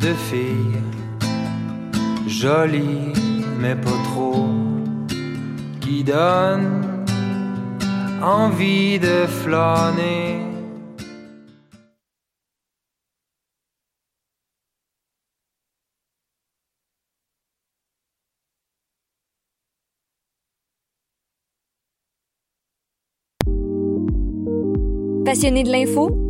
de filles jolies mais pas trop qui donnent envie de flâner. Passionné de l'info?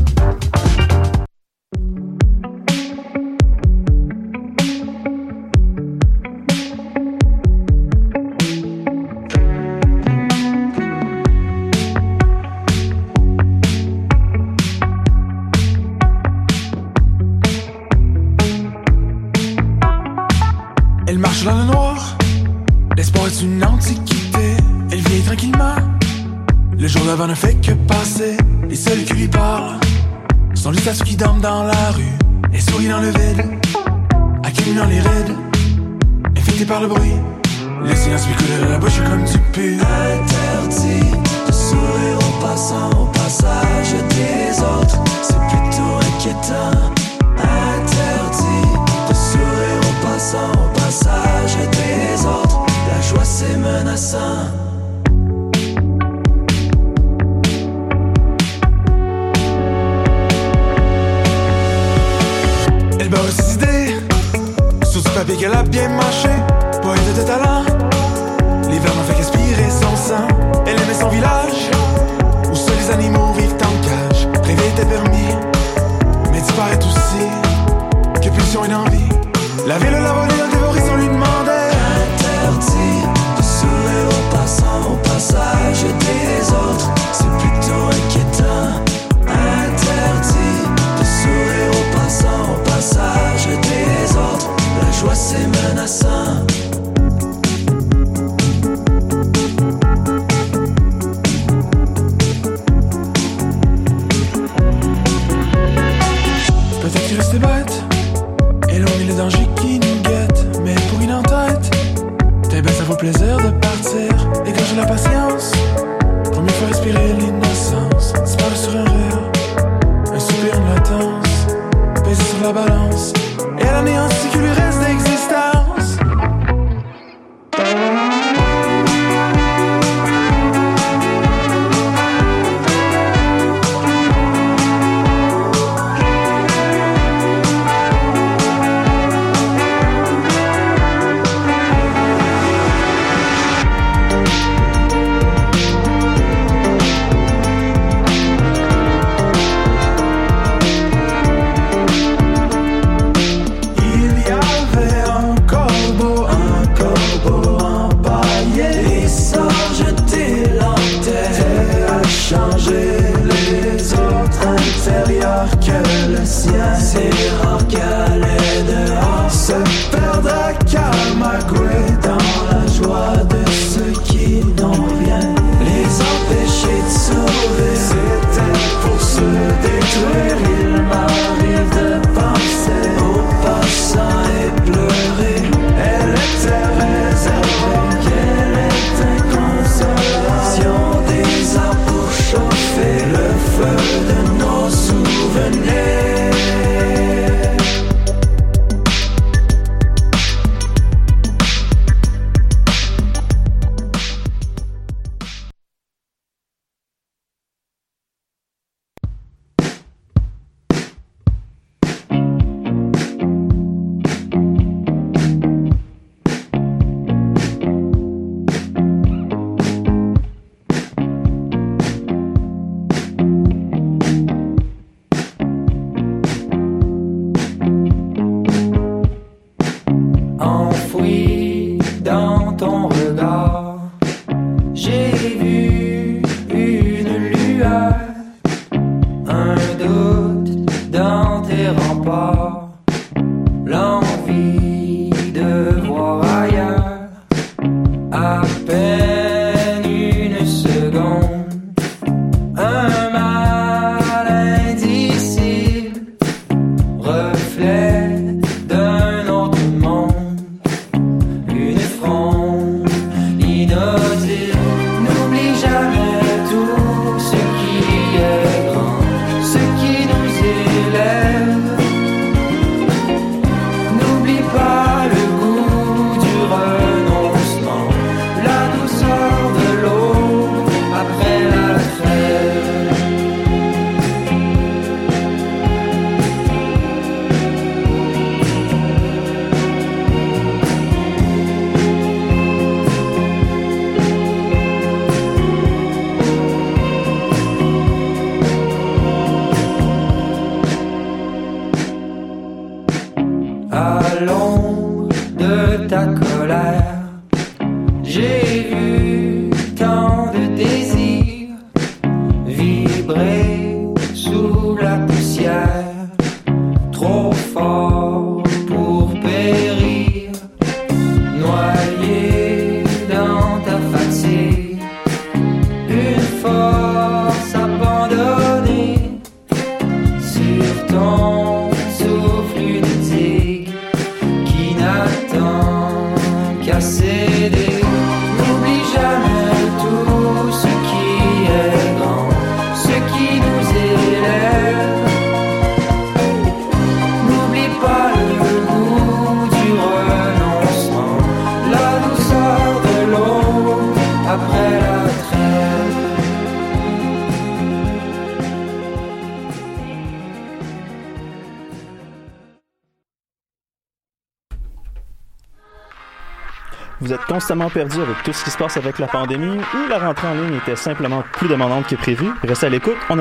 Perdu avec tout ce qui se passe avec la pandémie ou la rentrée en ligne était simplement plus demandante que prévu. Restez à l'écoute, on,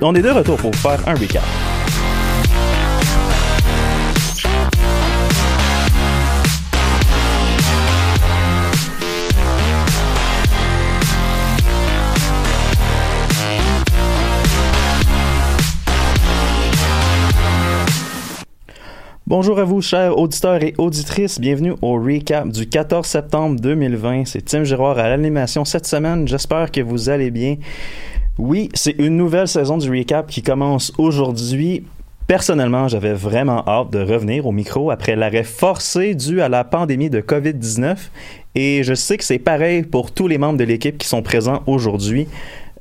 on est de retour pour faire un recap. Bonjour à vous, chers auditeurs et auditrices. Bienvenue au recap du 14 septembre 2020. C'est Tim Giroir à l'animation cette semaine. J'espère que vous allez bien. Oui, c'est une nouvelle saison du recap qui commence aujourd'hui. Personnellement, j'avais vraiment hâte de revenir au micro après l'arrêt forcé dû à la pandémie de COVID-19 et je sais que c'est pareil pour tous les membres de l'équipe qui sont présents aujourd'hui.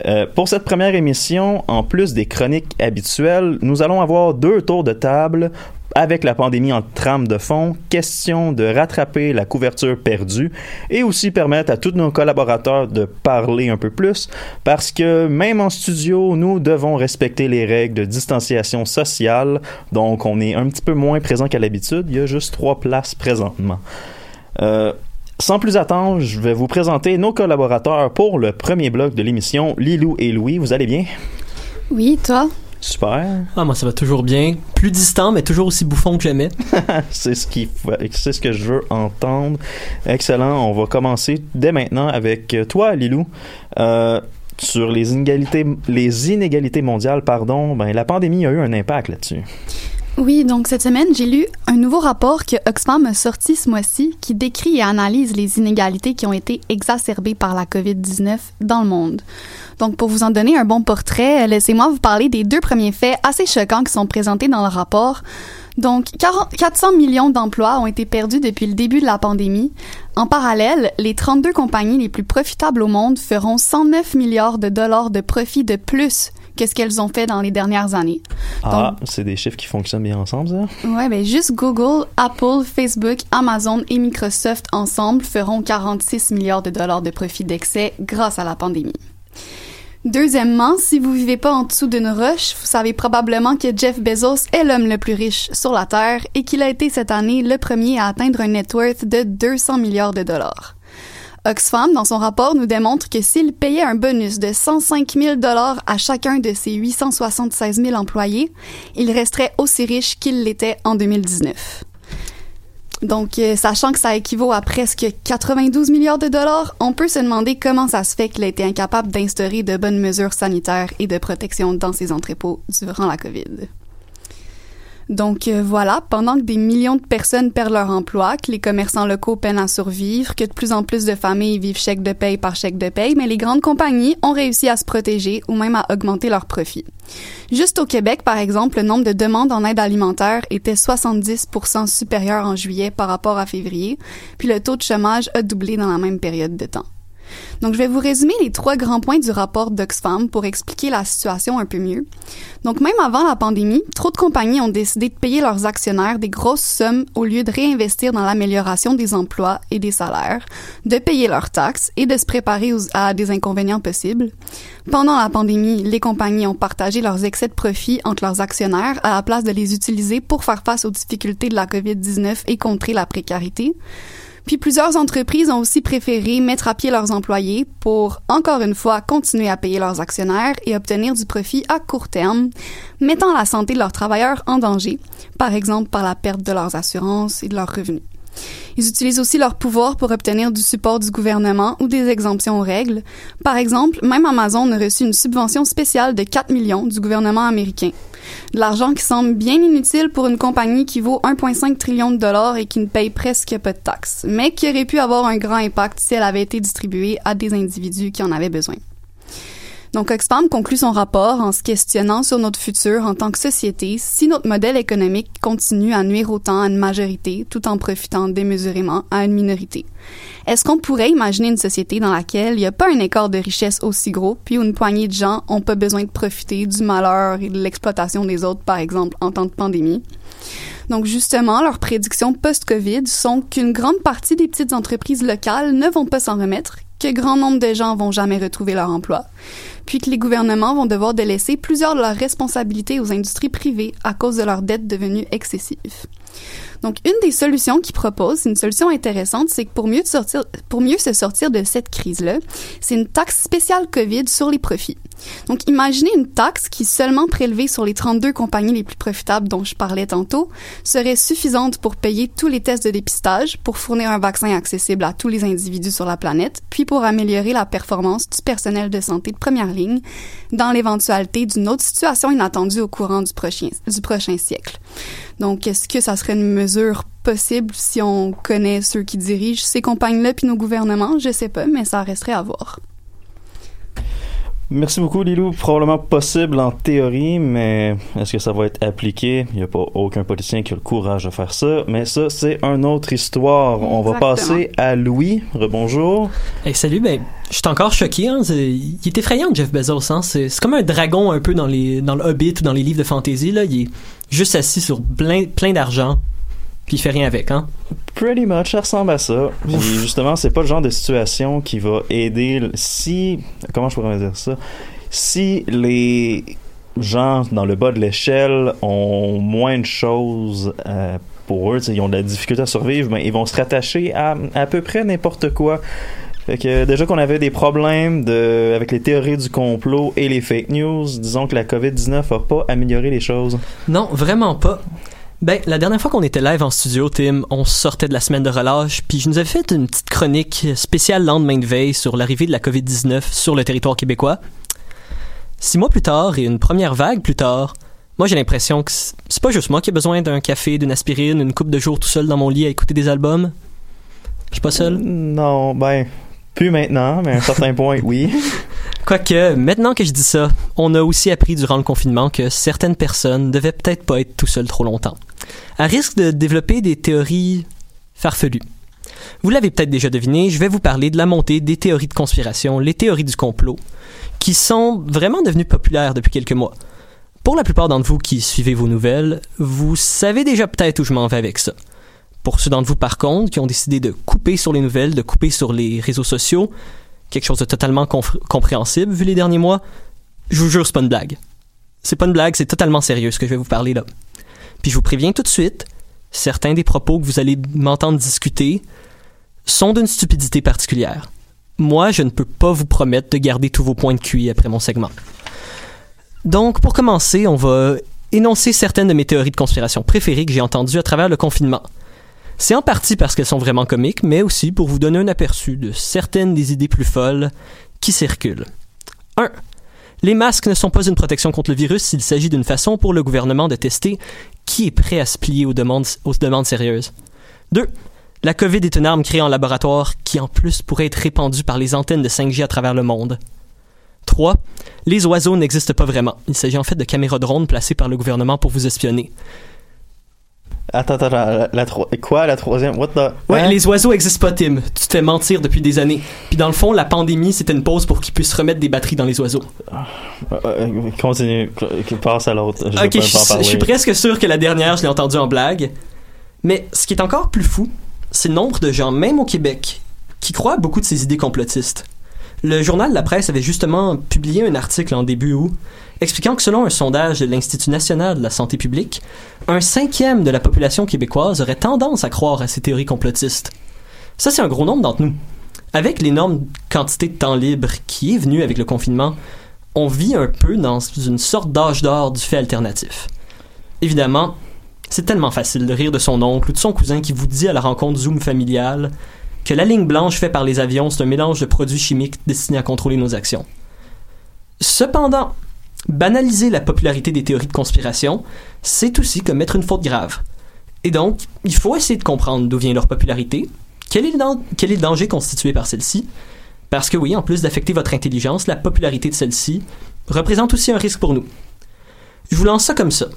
Euh, pour cette première émission, en plus des chroniques habituelles, nous allons avoir deux tours de table avec la pandémie en trame de fond, question de rattraper la couverture perdue et aussi permettre à tous nos collaborateurs de parler un peu plus parce que même en studio, nous devons respecter les règles de distanciation sociale, donc on est un petit peu moins présent qu'à l'habitude, il y a juste trois places présentement. Euh, sans plus attendre, je vais vous présenter nos collaborateurs pour le premier bloc de l'émission, Lilou et Louis. Vous allez bien? Oui, toi? Super. Ah, moi, ça va toujours bien. Plus distant, mais toujours aussi bouffon que jamais. c'est ce qui, c'est ce que je veux entendre. Excellent. On va commencer dès maintenant avec euh, toi, Lilou. Euh, sur les inégalités, les inégalités mondiales, pardon, ben, la pandémie a eu un impact là-dessus. Oui, donc cette semaine, j'ai lu un nouveau rapport que Oxfam a sorti ce mois-ci qui décrit et analyse les inégalités qui ont été exacerbées par la COVID-19 dans le monde. Donc, pour vous en donner un bon portrait, laissez-moi vous parler des deux premiers faits assez choquants qui sont présentés dans le rapport. Donc, 40 400 millions d'emplois ont été perdus depuis le début de la pandémie. En parallèle, les 32 compagnies les plus profitables au monde feront 109 milliards de dollars de profit de plus que ce qu'elles ont fait dans les dernières années. Ah, c'est des chiffres qui fonctionnent bien ensemble, ça? Ouais, ben juste Google, Apple, Facebook, Amazon et Microsoft ensemble feront 46 milliards de dollars de profit d'excès grâce à la pandémie. Deuxièmement, si vous vivez pas en dessous d'une roche, vous savez probablement que Jeff Bezos est l'homme le plus riche sur la Terre et qu'il a été cette année le premier à atteindre un net worth de 200 milliards de dollars. Oxfam, dans son rapport, nous démontre que s'il payait un bonus de 105 000 dollars à chacun de ses 876 000 employés, il resterait aussi riche qu'il l'était en 2019. Donc, euh, sachant que ça équivaut à presque 92 milliards de dollars, on peut se demander comment ça se fait qu'il a été incapable d'instaurer de bonnes mesures sanitaires et de protection dans ses entrepôts durant la COVID. Donc euh, voilà, pendant que des millions de personnes perdent leur emploi, que les commerçants locaux peinent à survivre, que de plus en plus de familles vivent chèque de paye par chèque de paye, mais les grandes compagnies ont réussi à se protéger ou même à augmenter leurs profits. Juste au Québec, par exemple, le nombre de demandes en aide alimentaire était 70% supérieur en juillet par rapport à février, puis le taux de chômage a doublé dans la même période de temps. Donc, je vais vous résumer les trois grands points du rapport d'Oxfam pour expliquer la situation un peu mieux. Donc, même avant la pandémie, trop de compagnies ont décidé de payer leurs actionnaires des grosses sommes au lieu de réinvestir dans l'amélioration des emplois et des salaires, de payer leurs taxes et de se préparer à des inconvénients possibles. Pendant la pandémie, les compagnies ont partagé leurs excès de profit entre leurs actionnaires à la place de les utiliser pour faire face aux difficultés de la COVID-19 et contrer la précarité. Puis plusieurs entreprises ont aussi préféré mettre à pied leurs employés pour, encore une fois, continuer à payer leurs actionnaires et obtenir du profit à court terme, mettant la santé de leurs travailleurs en danger, par exemple par la perte de leurs assurances et de leurs revenus. Ils utilisent aussi leur pouvoir pour obtenir du support du gouvernement ou des exemptions aux règles. Par exemple, même Amazon a reçu une subvention spéciale de 4 millions du gouvernement américain. De l'argent qui semble bien inutile pour une compagnie qui vaut 1,5 trillion de dollars et qui ne paye presque pas de taxes, mais qui aurait pu avoir un grand impact si elle avait été distribuée à des individus qui en avaient besoin. Donc, Oxfam conclut son rapport en se questionnant sur notre futur en tant que société si notre modèle économique continue à nuire autant à une majorité tout en profitant démesurément à une minorité. Est-ce qu'on pourrait imaginer une société dans laquelle il n'y a pas un écart de richesse aussi gros, puis où une poignée de gens ont pas besoin de profiter du malheur et de l'exploitation des autres, par exemple, en temps de pandémie? Donc justement, leurs prédictions post-Covid sont qu'une grande partie des petites entreprises locales ne vont pas s'en remettre, que grand nombre de gens vont jamais retrouver leur emploi, puis que les gouvernements vont devoir délaisser plusieurs de leurs responsabilités aux industries privées à cause de leurs dettes devenues excessives. Donc, une des solutions qu'ils proposent, une solution intéressante, c'est que pour mieux, pour mieux se sortir de cette crise-là, c'est une taxe spéciale COVID sur les profits. Donc, imaginez une taxe qui, seulement prélevée sur les 32 compagnies les plus profitables dont je parlais tantôt, serait suffisante pour payer tous les tests de dépistage, pour fournir un vaccin accessible à tous les individus sur la planète, puis pour améliorer la performance du personnel de santé de première ligne dans l'éventualité d'une autre situation inattendue au courant du prochain, du prochain siècle. Donc, est-ce que ça serait une mesure possible si on connaît ceux qui dirigent ces compagnies-là puis nos gouvernements? Je sais pas, mais ça resterait à voir. Merci beaucoup, Lilou. Probablement possible en théorie, mais est-ce que ça va être appliqué? Il n'y a pas aucun politicien qui a le courage de faire ça. Mais ça, c'est une autre histoire. On va passer à Louis. Rebonjour. Hey, salut. Ben, je suis encore choqué. Hein. Il est effrayant, Jeff Bezos. Hein. C'est, comme un dragon un peu dans, les, dans le Hobbit ou dans les livres de fantasy. Là. Il est juste assis sur plein, plein d'argent puis il fait rien avec, hein? Pretty much, ça ressemble à ça. Puis justement, c'est pas le genre de situation qui va aider si. Comment je pourrais dire ça? Si les gens dans le bas de l'échelle ont moins de choses euh, pour eux, ils ont de la difficulté à survivre, mais ben, ils vont se rattacher à à peu près n'importe quoi. Fait que déjà qu'on avait des problèmes de, avec les théories du complot et les fake news, disons que la COVID-19 n'a pas amélioré les choses. Non, vraiment pas. Ben, la dernière fois qu'on était live en studio, Tim, on sortait de la semaine de relâche, puis je nous avais fait une petite chronique spéciale lendemain de veille sur l'arrivée de la COVID-19 sur le territoire québécois. Six mois plus tard et une première vague plus tard, moi j'ai l'impression que c'est pas juste moi qui ai besoin d'un café, d'une aspirine, une coupe de jours tout seul dans mon lit à écouter des albums. Je suis pas seul? Non, ben, plus maintenant, mais à un certain point, oui. Quoique, maintenant que je dis ça, on a aussi appris durant le confinement que certaines personnes devaient peut-être pas être tout seules trop longtemps, à risque de développer des théories farfelues. Vous l'avez peut-être déjà deviné, je vais vous parler de la montée des théories de conspiration, les théories du complot, qui sont vraiment devenues populaires depuis quelques mois. Pour la plupart d'entre vous qui suivez vos nouvelles, vous savez déjà peut-être où je m'en vais avec ça. Pour ceux d'entre vous, par contre, qui ont décidé de couper sur les nouvelles, de couper sur les réseaux sociaux, quelque chose de totalement compréhensible vu les derniers mois. Je vous jure, c'est pas une blague. C'est pas une blague, c'est totalement sérieux ce que je vais vous parler là. Puis je vous préviens tout de suite, certains des propos que vous allez m'entendre discuter sont d'une stupidité particulière. Moi, je ne peux pas vous promettre de garder tous vos points de QI après mon segment. Donc, pour commencer, on va énoncer certaines de mes théories de conspiration préférées que j'ai entendues à travers le confinement. C'est en partie parce qu'elles sont vraiment comiques, mais aussi pour vous donner un aperçu de certaines des idées plus folles qui circulent. 1. Les masques ne sont pas une protection contre le virus s'il s'agit d'une façon pour le gouvernement de tester qui est prêt à se plier aux demandes, aux demandes sérieuses. 2. La COVID est une arme créée en laboratoire qui en plus pourrait être répandue par les antennes de 5G à travers le monde. 3. Les oiseaux n'existent pas vraiment. Il s'agit en fait de caméras drones placées par le gouvernement pour vous espionner. Attends, attends, la, la quoi, la troisième? What the? Ouais, Hein? les oiseaux existent pas, Tim. Tu te fais mentir depuis des années. Puis dans le fond, la pandémie, c'était une pause pour qu'ils puissent remettre des batteries dans les oiseaux. Euh, euh, continue, passe à l'autre. Ok, je, suis presque sûr que la dernière, je l'ai entendue en blague. Mais ce qui est encore plus fou, c'est le nombre de gens, même au Québec, qui croient à beaucoup de ces idées complotistes. Le journal La Presse avait justement publié un article en début août expliquant que selon un sondage de l'Institut national de la santé publique, un cinquième de la population québécoise aurait tendance à croire à ces théories complotistes. Ça, c'est un gros nombre d'entre nous. Avec l'énorme quantité de temps libre qui est venue avec le confinement, on vit un peu dans une sorte d'âge d'or du fait alternatif. Évidemment, c'est tellement facile de rire de son oncle ou de son cousin qui vous dit à la rencontre Zoom familiale que la ligne blanche faite par les avions, c'est un mélange de produits chimiques destinés à contrôler nos actions. Cependant, banaliser la popularité des théories de conspiration, c'est aussi commettre une faute grave. Et donc, il faut essayer de comprendre d'où vient leur popularité, quel est le, danger constitué par celle-ci, parce que oui, en plus d'affecter votre intelligence, la popularité de celle-ci représente aussi un risque pour nous. Je vous lance ça comme ça.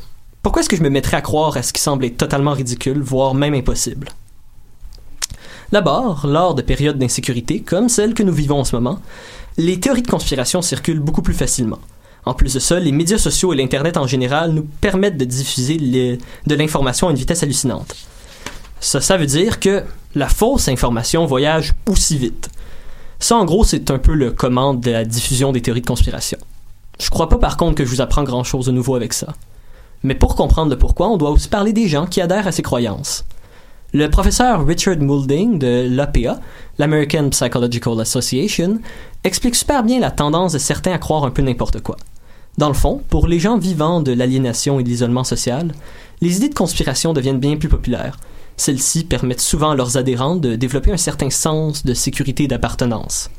Pourquoi est-ce que je me mettrais à croire à ce qui semble être totalement ridicule, voire même impossible? D'abord, lors de périodes d'insécurité, comme celle que nous vivons en ce moment, les théories de conspiration circulent beaucoup plus facilement. En plus de ça, les médias sociaux et l'Internet en général nous permettent de diffuser de l'information à une vitesse hallucinante. Ça, ça veut dire que la fausse information voyage aussi vite. Ça, en gros, c'est un peu le comment de la diffusion des théories de conspiration. Je crois pas par contre que je vous apprends grand chose de nouveau avec ça. Mais pour comprendre le pourquoi, on doit aussi parler des gens qui adhèrent à ces croyances. Le professeur Richard Moulding de l'APA, l'American Psychological Association, explique super bien la tendance de certains à croire un peu n'importe quoi. Dans le fond, pour les gens vivant de l'aliénation et de l'isolement social, les idées de conspiration deviennent bien plus populaires. Celles-ci permettent souvent à leurs adhérents de développer un certain sens de sécurité et d'appartenance.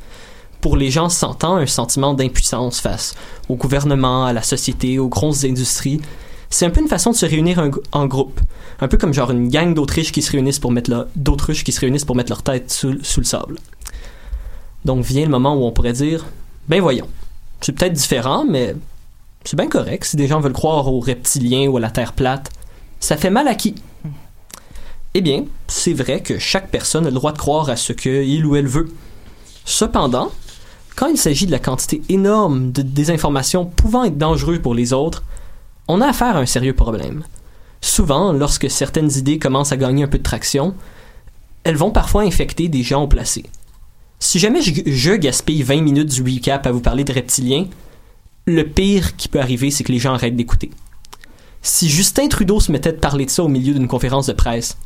Pour les gens sentant un sentiment d'impuissance face au gouvernement, à la société, aux grosses industries, c'est un peu une façon de se réunir un- en groupe. Un peu comme genre une gang d'Autriches qui se réunissent pour mettre d'autruches qui se réunissent pour mettre leur tête sous, sous le sable. Donc vient le moment où on pourrait dire, ben voyons, c'est peut-être différent, mais c'est bien correct. Si des gens veulent croire aux reptiliens ou à la Terre plate, ça fait mal à qui? Eh bien, c'est vrai que chaque personne a le droit de croire à ce qu'il ou elle veut. Cependant, quand il s'agit de la quantité énorme de désinformation pouvant être dangereuse pour les autres, on a affaire à un sérieux problème. Souvent, lorsque certaines idées commencent à gagner un peu de traction, elles vont parfois infecter des gens au placé. Si jamais je, je gaspille 20 minutes du recap à vous parler de reptiliens, le pire qui peut arriver, c'est que les gens arrêtent d'écouter. Si Justin Trudeau se mettait de parler de ça au milieu d'une conférence de presse,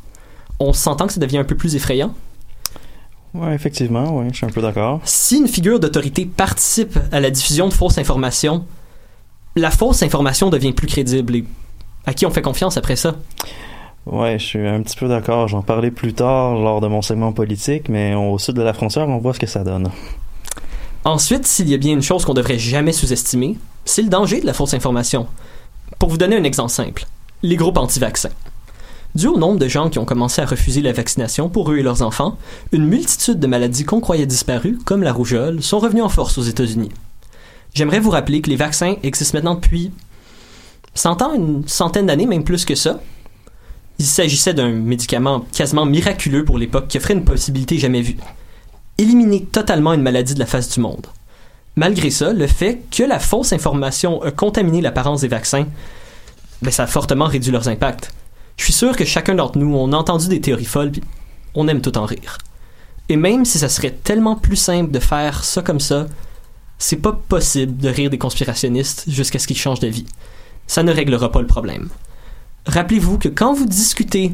on s'entend que ça devient un peu plus effrayant? Ouais, effectivement, ouais, je suis un peu d'accord. Si une figure d'autorité participe à la diffusion de fausses informations, la fausse information devient plus crédible. Et à qui on fait confiance après ça? Ouais, je suis un petit peu d'accord. J'en parlais plus tard lors de mon segment politique, mais au sud de la frontière, on voit ce que ça donne. Ensuite, s'il y a bien une chose qu'on devrait jamais sous-estimer, c'est le danger de la fausse information. Pour vous donner un exemple simple, les groupes anti-vaccins. Dû au nombre de gens qui ont commencé à refuser la vaccination pour eux et leurs enfants, une multitude de maladies qu'on croyait disparues, comme la rougeole, sont revenues en force aux États-Unis. J'aimerais vous rappeler que les vaccins existent maintenant depuis 100 ans, une centaine d'années, même plus que ça. Il s'agissait d'un médicament quasiment miraculeux pour l'époque qui offrait une possibilité jamais vue éliminer totalement une maladie de la face du monde. Malgré ça, le fait que la fausse information a contaminé l'apparence des vaccins, ben, ça a fortement réduit leurs impacts. Je suis sûr que chacun d'entre nous, on a entendu des théories folles, puis on aime tout en rire. Et même si ça serait tellement plus simple de faire ça comme ça, c'est pas possible de rire des conspirationnistes jusqu'à ce qu'ils changent de vie. Ça ne réglera pas le problème. Rappelez-vous que quand vous discutez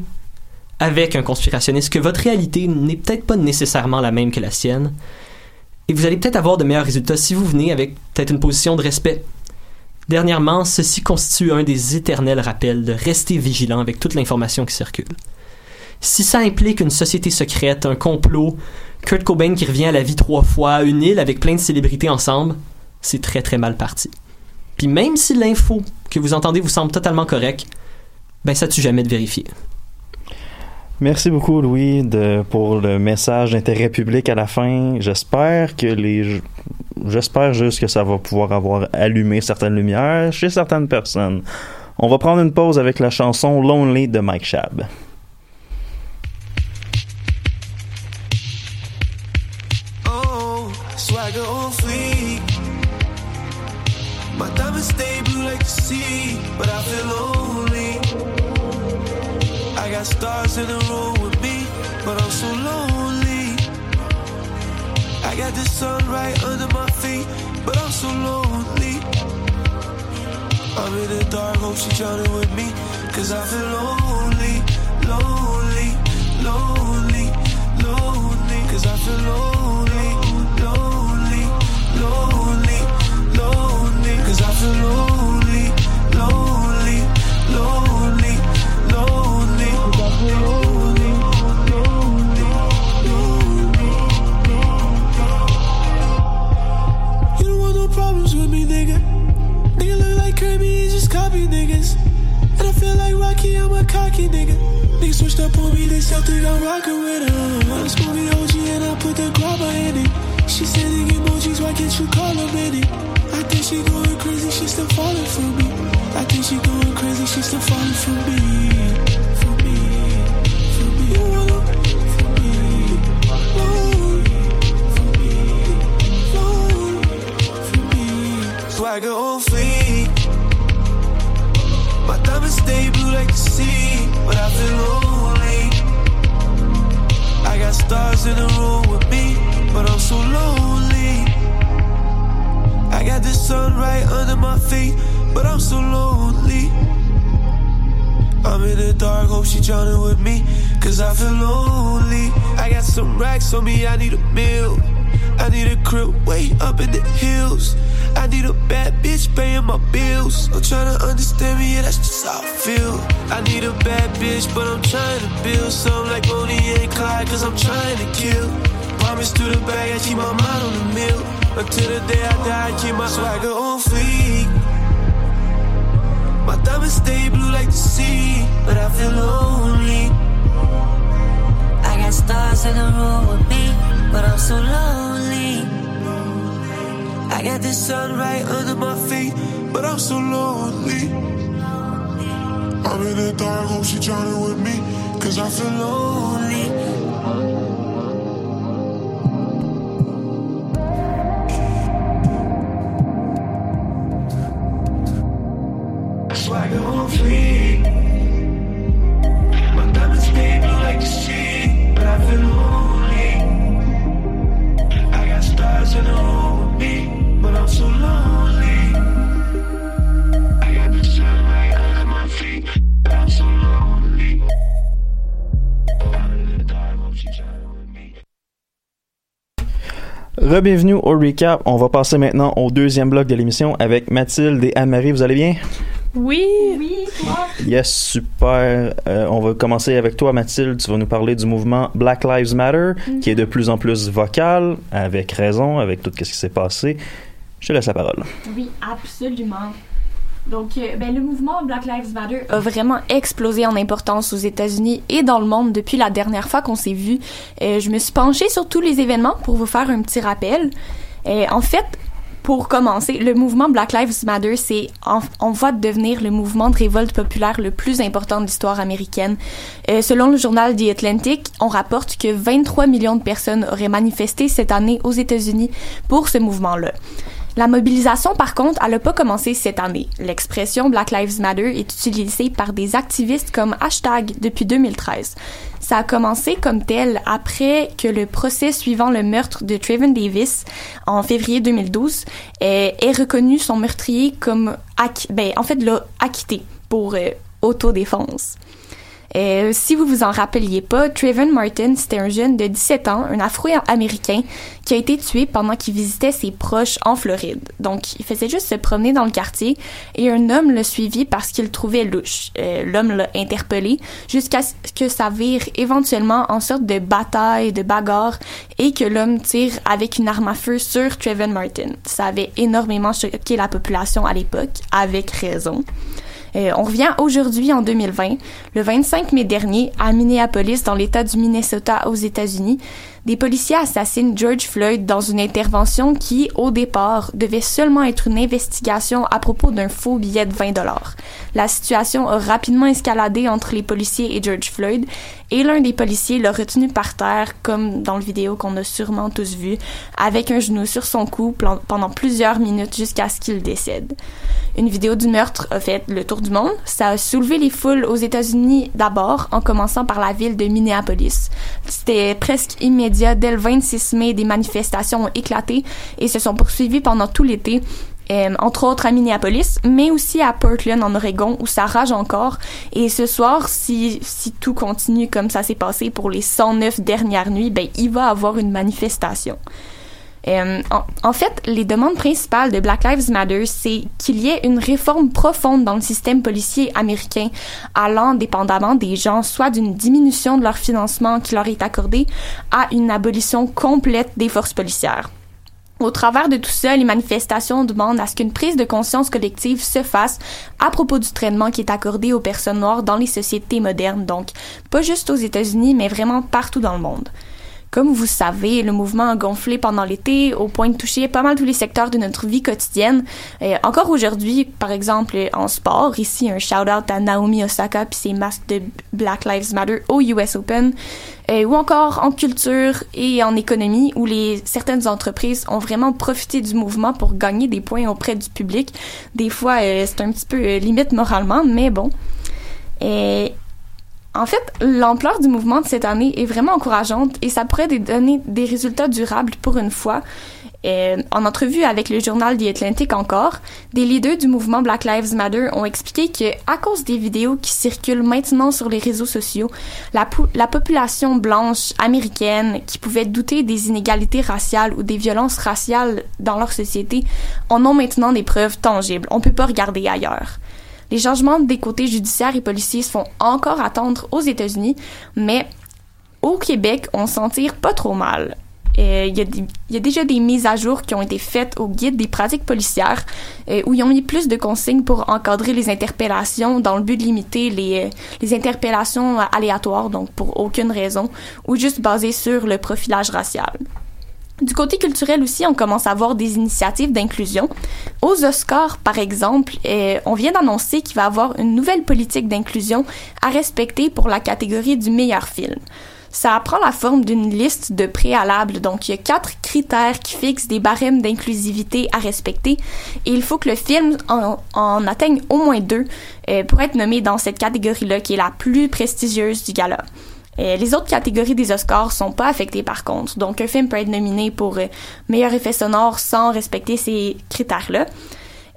avec un conspirationniste que votre réalité n'est peut-être pas nécessairement la même que la sienne. Et vous allez peut-être avoir de meilleurs résultats si vous venez avec peut-être une position de respect. Dernièrement, ceci constitue un des éternels rappels de rester vigilant avec toute l'information qui circule. Si ça implique une société secrète, un complot, Kurt Cobain qui revient à la vie trois fois, une île avec plein de célébrités ensemble, c'est très très mal parti. Puis même si l'info que vous entendez vous semble totalement correcte, ben ça tue jamais de vérifier. Merci beaucoup, Louis, pour le message d'intérêt public à la fin. J'espère que les, j'espère juste que ça va pouvoir avoir allumé certaines lumières chez certaines personnes. On va prendre une pause avec la chanson Lonely de Mike Shab. Got stars in the room with me, but I'm so lonely. I got the sun right under my feet, but I'm so lonely. I'm in the dark, hope she drowning with me, cause I feel lonely, lonely, lonely, lonely, cause I feel lonely, lonely, lonely, lonely, cause I feel lonely, Niggas switched up on me, they think I'm rockin' with her. I'm smoking OG and I put the grabber in it. She sending emojis, why can't you call her in? I think she going crazy, she still falling for me. I think she going crazy, she still falling for me. For me, for like the sea, but I feel lonely. I got stars in the room with me, but I'm so lonely. I got the sun right under my feet, but I'm so lonely. I'm in the dark, hope she drowning with me, cause I feel lonely. I got some racks on me, I need a meal. I need a crib way up in the hills. I need a bad bitch paying my bills. I'm trying to understand me, yeah, that's just how I feel. I need a bad bitch, but I'm trying to build something like Bonnie and Clyde, cause I'm trying to kill. Promise to the bag, I keep my mind on the mill. Until the day I die, I keep my swagger on fleek. My diamonds stay blue like the sea, but I feel lonely. I got stars in the room with me, but I'm so lonely. I got the sun right under my feet, but I'm so lonely. I'm in the dark, hope she drowning with me, cause I feel lonely. Swagger on fleek. Rebienvenue au recap. On va passer maintenant au deuxième bloc de l'émission avec Mathilde et Anne-Marie. Vous allez bien? Oui. Oui, toi. Yes, super. Euh, on va commencer avec toi, Mathilde. Tu vas nous parler du mouvement Black Lives Matter, qui est de plus en plus vocal, avec raison, avec tout ce qui s'est passé. Je te laisse la parole. Oui, absolument. Donc, euh, ben, le mouvement Black Lives Matter a vraiment explosé en importance aux États-Unis et dans le monde depuis la dernière fois qu'on s'est vu. Euh, je me suis penchée sur tous les événements pour vous faire un petit rappel. Euh, en fait, pour commencer, le mouvement Black Lives Matter, c'est en, voie de devenir le mouvement de révolte populaire le plus important de l'histoire américaine. Selon le journal The Atlantic, on rapporte que 23 millions de personnes auraient manifesté cette année aux États-Unis pour ce mouvement-là. La mobilisation, par contre, elle n'a pas commencé cette année. L'expression Black Lives Matter est utilisée par des activistes comme hashtag depuis 2013. Ça a commencé comme tel après que le procès suivant le meurtre de Trayvon Davis en février 2012 ait, reconnu son meurtrier comme, ben, en fait, l'a acquitté pour euh, autodéfense. Euh, si vous vous en rappeliez pas, Trayvon Martin, c'était un jeune de 17 ans, un Afro-américain, qui a été tué pendant qu'il visitait ses proches en Floride. Donc, il faisait juste se promener dans le quartier et un homme l'a suivi parce qu'il le trouvait louche. Euh, L'homme l'a interpellé jusqu'à ce que ça vire éventuellement en sorte de bataille, de bagarre et que l'homme tire avec une arme à feu sur Trayvon Martin. Ça avait énormément choqué la population à l'époque, avec raison. Euh, on revient aujourd'hui en 2020. Le 25 mai dernier, à Minneapolis, dans l'État du Minnesota aux États-Unis, des policiers assassinent George Floyd dans une intervention qui, au départ, devait seulement être une investigation à propos d'un faux billet de 20 dollars. La situation a rapidement escaladé entre les policiers et George Floyd et l'un des policiers l'a retenu par terre, comme dans le vidéo qu'on a sûrement tous vu, avec un genou sur son cou pendant plusieurs minutes jusqu'à ce qu'il décède. Une vidéo du meurtre a fait le tour du monde. Ça a soulevé les foules aux États-Unis d'abord, en commençant par la ville de Minneapolis. C'était presque immédiat. Dès le 26 mai, des manifestations ont éclaté et se sont poursuivies pendant tout l'été. Euh, entre autres à Minneapolis, mais aussi à Portland en Oregon où ça rage encore. Et ce soir, si, si tout continue comme ça s'est passé pour les 109 dernières nuits, ben il va avoir une manifestation. Euh, en, en, fait, les demandes principales de Black Lives Matter, c'est qu'il y ait une réforme profonde dans le système policier américain, allant dépendamment des gens, soit d'une diminution de leur financement qui leur est accordé, à une abolition complète des forces policières. Au travers de tout ça, les manifestations demandent à ce qu'une prise de conscience collective se fasse à propos du traitement qui est accordé aux personnes noires dans les sociétés modernes, donc pas juste aux États-Unis, mais vraiment partout dans le monde. Comme vous savez, le mouvement a gonflé pendant l'été au point de toucher pas mal tous les secteurs de notre vie quotidienne. Encore aujourd'hui, par exemple, en sport, ici un shout-out à Naomi Osaka puis ses masques de Black Lives Matter au US Open, ou encore en culture et en économie où les certaines entreprises ont vraiment profité du mouvement pour gagner des points auprès du public. Des fois, euh, c'est un petit peu euh, limite moralement, mais bon. En fait, l'ampleur du mouvement de cette année est vraiment encourageante et ça pourrait donner des résultats durables pour une fois. Et en entrevue avec le journal The Atlantic encore, des leaders du mouvement Black Lives Matter ont expliqué que, à cause des vidéos qui circulent maintenant sur les réseaux sociaux, la, la population blanche américaine qui pouvait douter des inégalités raciales ou des violences raciales dans leur société en ont maintenant des preuves tangibles. On peut pas regarder ailleurs. Les changements des côtés judiciaires et policiers se font encore attendre aux États-Unis, mais au Québec, on s'en tire pas trop mal. Il y, a déjà des mises à jour qui ont été faites au guide des pratiques policières euh, où ils ont mis plus de consignes pour encadrer les interpellations dans le but de limiter les, les interpellations aléatoires, donc pour aucune raison, ou juste basées sur le profilage racial. Du côté culturel aussi, on commence à voir des initiatives d'inclusion. Aux Oscars, par exemple, eh, on vient d'annoncer qu'il va y avoir une nouvelle politique d'inclusion à respecter pour la catégorie du meilleur film. Ça prend la forme d'une liste de préalables. Donc, il y a quatre critères qui fixent des barèmes d'inclusivité à respecter et il faut que le film en, atteigne au moins deux eh, pour être nommé dans cette catégorie-là qui est la plus prestigieuse du gala. Euh, les autres catégories des Oscars sont pas affectées par contre. Donc un film peut être nominé pour euh, meilleur effet sonore sans respecter ces critères-là.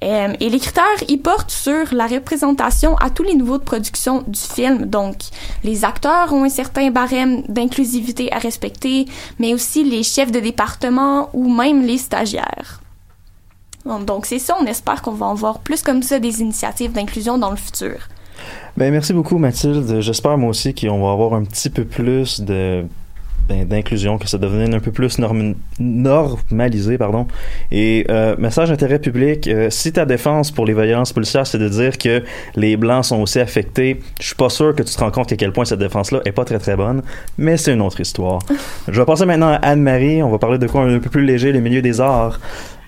Euh, et les critères, ils portent sur la représentation à tous les niveaux de production du film. Donc, les acteurs ont un certain barème d'inclusivité à respecter, mais aussi les chefs de département ou même les stagiaires. Donc, c'est ça, on espère qu'on va en voir plus comme ça des initiatives d'inclusion dans le futur. Ben, merci beaucoup, Mathilde. J'espère, moi aussi, qu'on va avoir un petit peu plus de ben, d'inclusion, que ça devienne un peu plus normalisé, pardon. Et euh, message d'intérêt public, euh, si ta défense pour les violences policières, c'est de dire que les blancs sont aussi affectés, je suis pas sûr que tu te rends compte à quel point cette défense-là est pas très très bonne, mais c'est une autre histoire. je vais passer maintenant à Anne-Marie. On va parler de quoi un peu plus léger, le milieu des arts.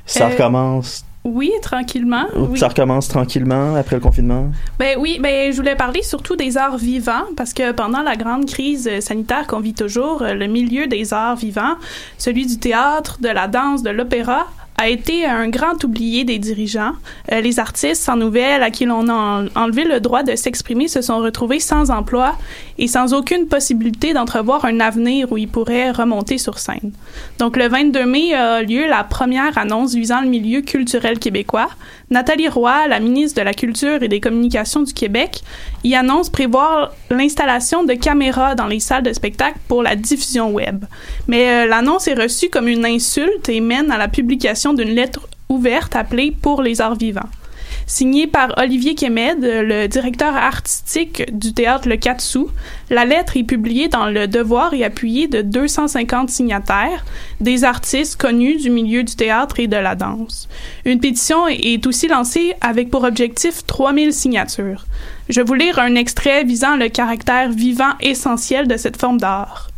Ça Euh, recommence. Oui, tranquillement. Oui. Ça recommence tranquillement après le confinement? Ben oui, ben je voulais parler surtout des arts vivants parce que pendant la grande crise euh, sanitaire qu'on vit toujours, euh, le milieu des arts vivants, celui du théâtre, de la danse, de l'opéra, a été un grand oublié des dirigeants. Euh, les artistes sans nouvelles à qui l'on a en- enlevé le droit de s'exprimer se sont retrouvés sans emploi et sans aucune possibilité d'entrevoir un avenir où ils pourraient remonter sur scène. Donc le 22 mai a lieu la première annonce visant le milieu culturel québécois. Nathalie Roy, la ministre de la Culture et des Communications du Québec, y annonce prévoir l'installation de caméras dans les salles de spectacle pour la diffusion web. Mais euh, l'annonce est reçue comme une insulte et mène à la publication d'une lettre ouverte appelée Pour les arts vivants. Signée par Olivier Kemed, le directeur artistique du théâtre Le 4 sous, la lettre est publiée dans Le Devoir et appuyée de 250 signataires, des artistes connus du milieu du théâtre et de la danse. Une pétition est aussi lancée avec pour objectif 3000 signatures. Je vais vous lire un extrait visant le caractère vivant essentiel de cette forme d'art.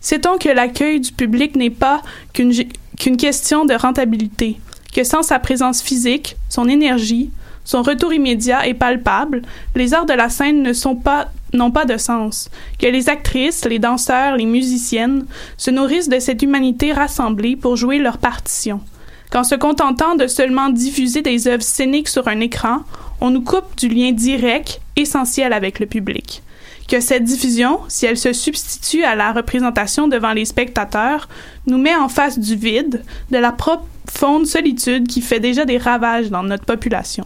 Sait-on que l'accueil du public n'est pas qu'une question de rentabilité, que sans sa présence physique, son énergie, son retour immédiat et palpable, les arts de la scène ne sont pas n'ont pas de sens, que les actrices, les danseurs, les musiciennes se nourrissent de cette humanité rassemblée pour jouer leur partition. Qu'en se contentant de seulement diffuser des œuvres scéniques sur un écran, on nous coupe du lien direct, essentiel avec le public. Que cette diffusion, si elle se substitue à la représentation devant les spectateurs, nous met en face du vide, de la profonde solitude qui fait déjà des ravages dans notre population.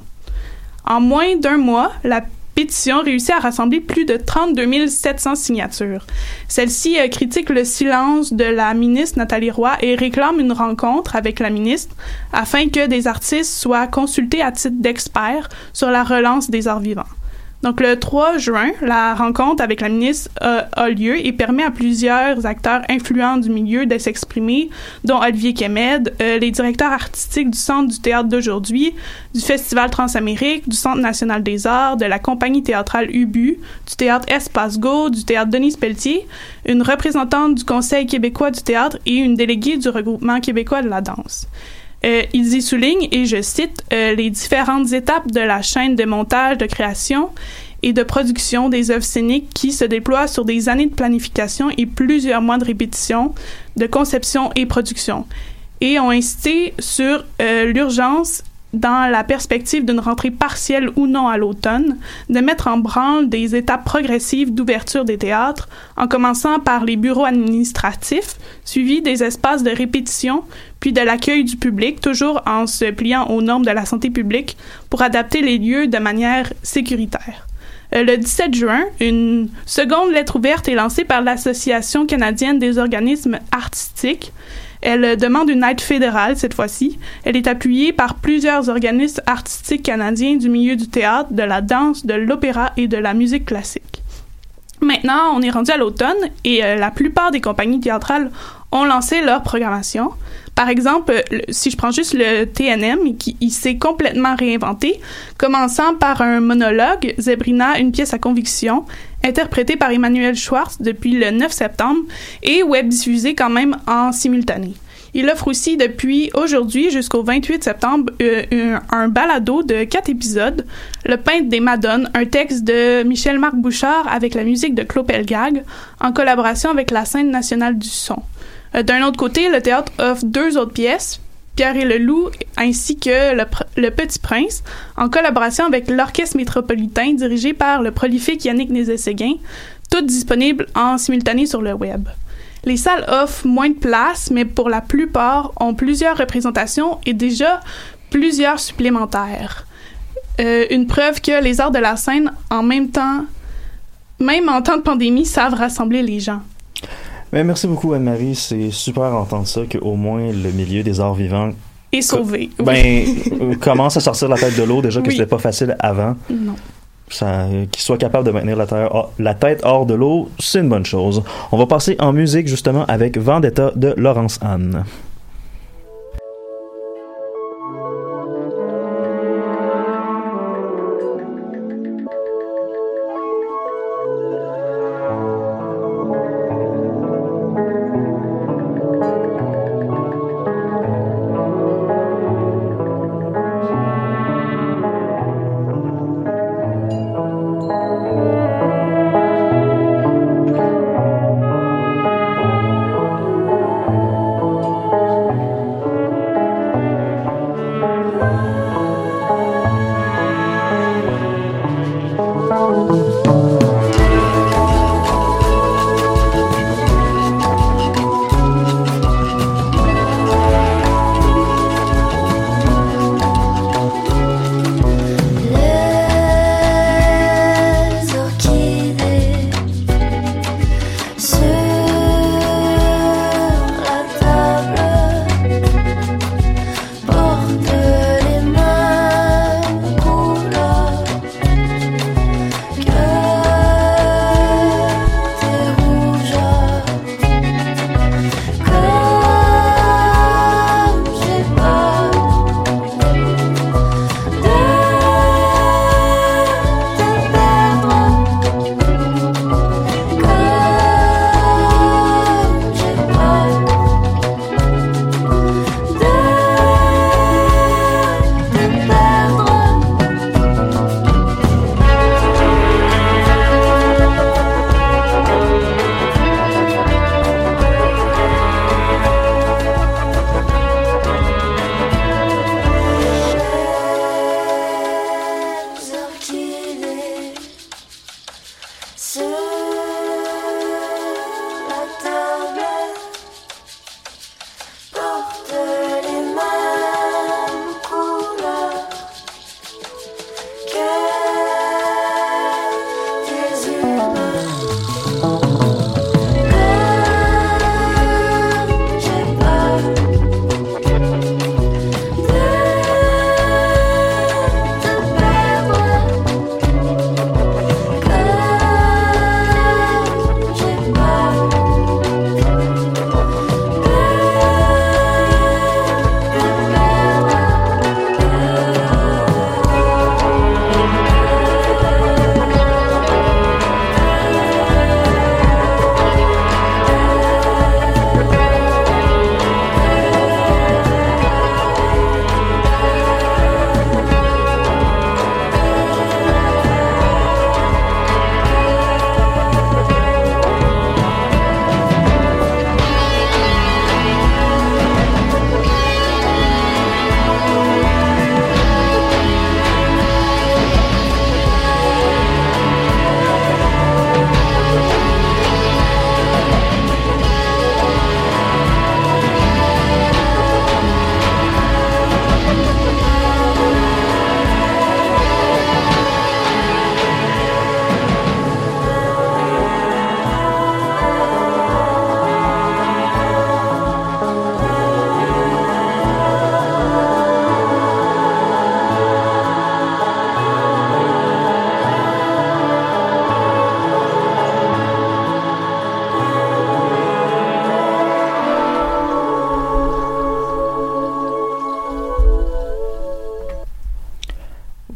En moins d'un mois, la pétition réussit à rassembler plus de 32 700 signatures. Celle-ci euh, critique le silence de la ministre Nathalie Roy et réclame une rencontre avec la ministre afin que des artistes soient consultés à titre d'experts sur la relance des arts vivants. Donc le 3 juin, la rencontre avec la ministre euh, a lieu et permet à plusieurs acteurs influents du milieu de s'exprimer, dont Olivier Kemed, euh, les directeurs artistiques du Centre du théâtre d'aujourd'hui, du Festival Transamérique, du Centre national des arts, de la compagnie théâtrale UBU, du théâtre Espace Go, du théâtre Denise Pelletier, une représentante du Conseil québécois du théâtre et une déléguée du regroupement québécois de la danse. Euh, ils y soulignent, et je cite, euh, les différentes étapes de la chaîne de montage, de création et de production des œuvres scéniques qui se déploient sur des années de planification et plusieurs mois de répétition, de conception et production, et ont insisté sur euh, l'urgence dans la perspective d'une rentrée partielle ou non à l'automne, de mettre en branle des étapes progressives d'ouverture des théâtres, en commençant par les bureaux administratifs, suivis des espaces de répétition, puis de l'accueil du public, toujours en se pliant aux normes de la santé publique pour adapter les lieux de manière sécuritaire. Euh, Le 17 juin, une seconde lettre ouverte est lancée par l'Association canadienne des organismes artistiques. Elle demande une aide fédérale cette fois-ci. Elle est appuyée par plusieurs organismes artistiques canadiens du milieu du théâtre, de la danse, de l'opéra et de la musique classique. Maintenant, on est rendu à l'automne et euh, la plupart des compagnies théâtrales ont lancé leur programmation. Par exemple, le- si je prends juste le TNM, qui il s'est complètement réinventé, commençant par un monologue, Zebrina, une pièce à conviction, interprétée par Emmanuel Schwartz depuis le 9 septembre et web diffusée quand même en simultané. Il offre aussi depuis aujourd'hui jusqu'au 28 septembre euh, un, un balado de quatre épisodes, Le peintre des Madones, un texte de Michel-Marc Bouchard avec la musique de Claude Pelgag, en collaboration avec la scène nationale du son. Euh, D'un autre côté, le théâtre offre deux autres pièces, Pierre et le Loup ainsi que le, Petit Prince, en collaboration avec l'Orchestre métropolitain dirigé par le prolifique Yannick Nézet-Séguin, toutes disponibles en simultané sur le web. Les salles offrent moins de place, mais pour la plupart ont plusieurs représentations et déjà plusieurs supplémentaires. Euh, une preuve que les arts de la scène, en même temps, même en temps de pandémie, savent rassembler les gens. Ben, merci beaucoup, Anne-Marie. C'est super d'entendre ça, qu'au moins le milieu des arts vivants Et sauver. ben, euh, commence à sortir la tête de l'eau, déjà que Oui. c'était pas facile avant. Non. Euh, qu'il soit capable de maintenir la, terre, hors- la tête hors de l'eau, c'est une bonne chose. On va passer en musique justement avec Vendetta de Laurence Anne.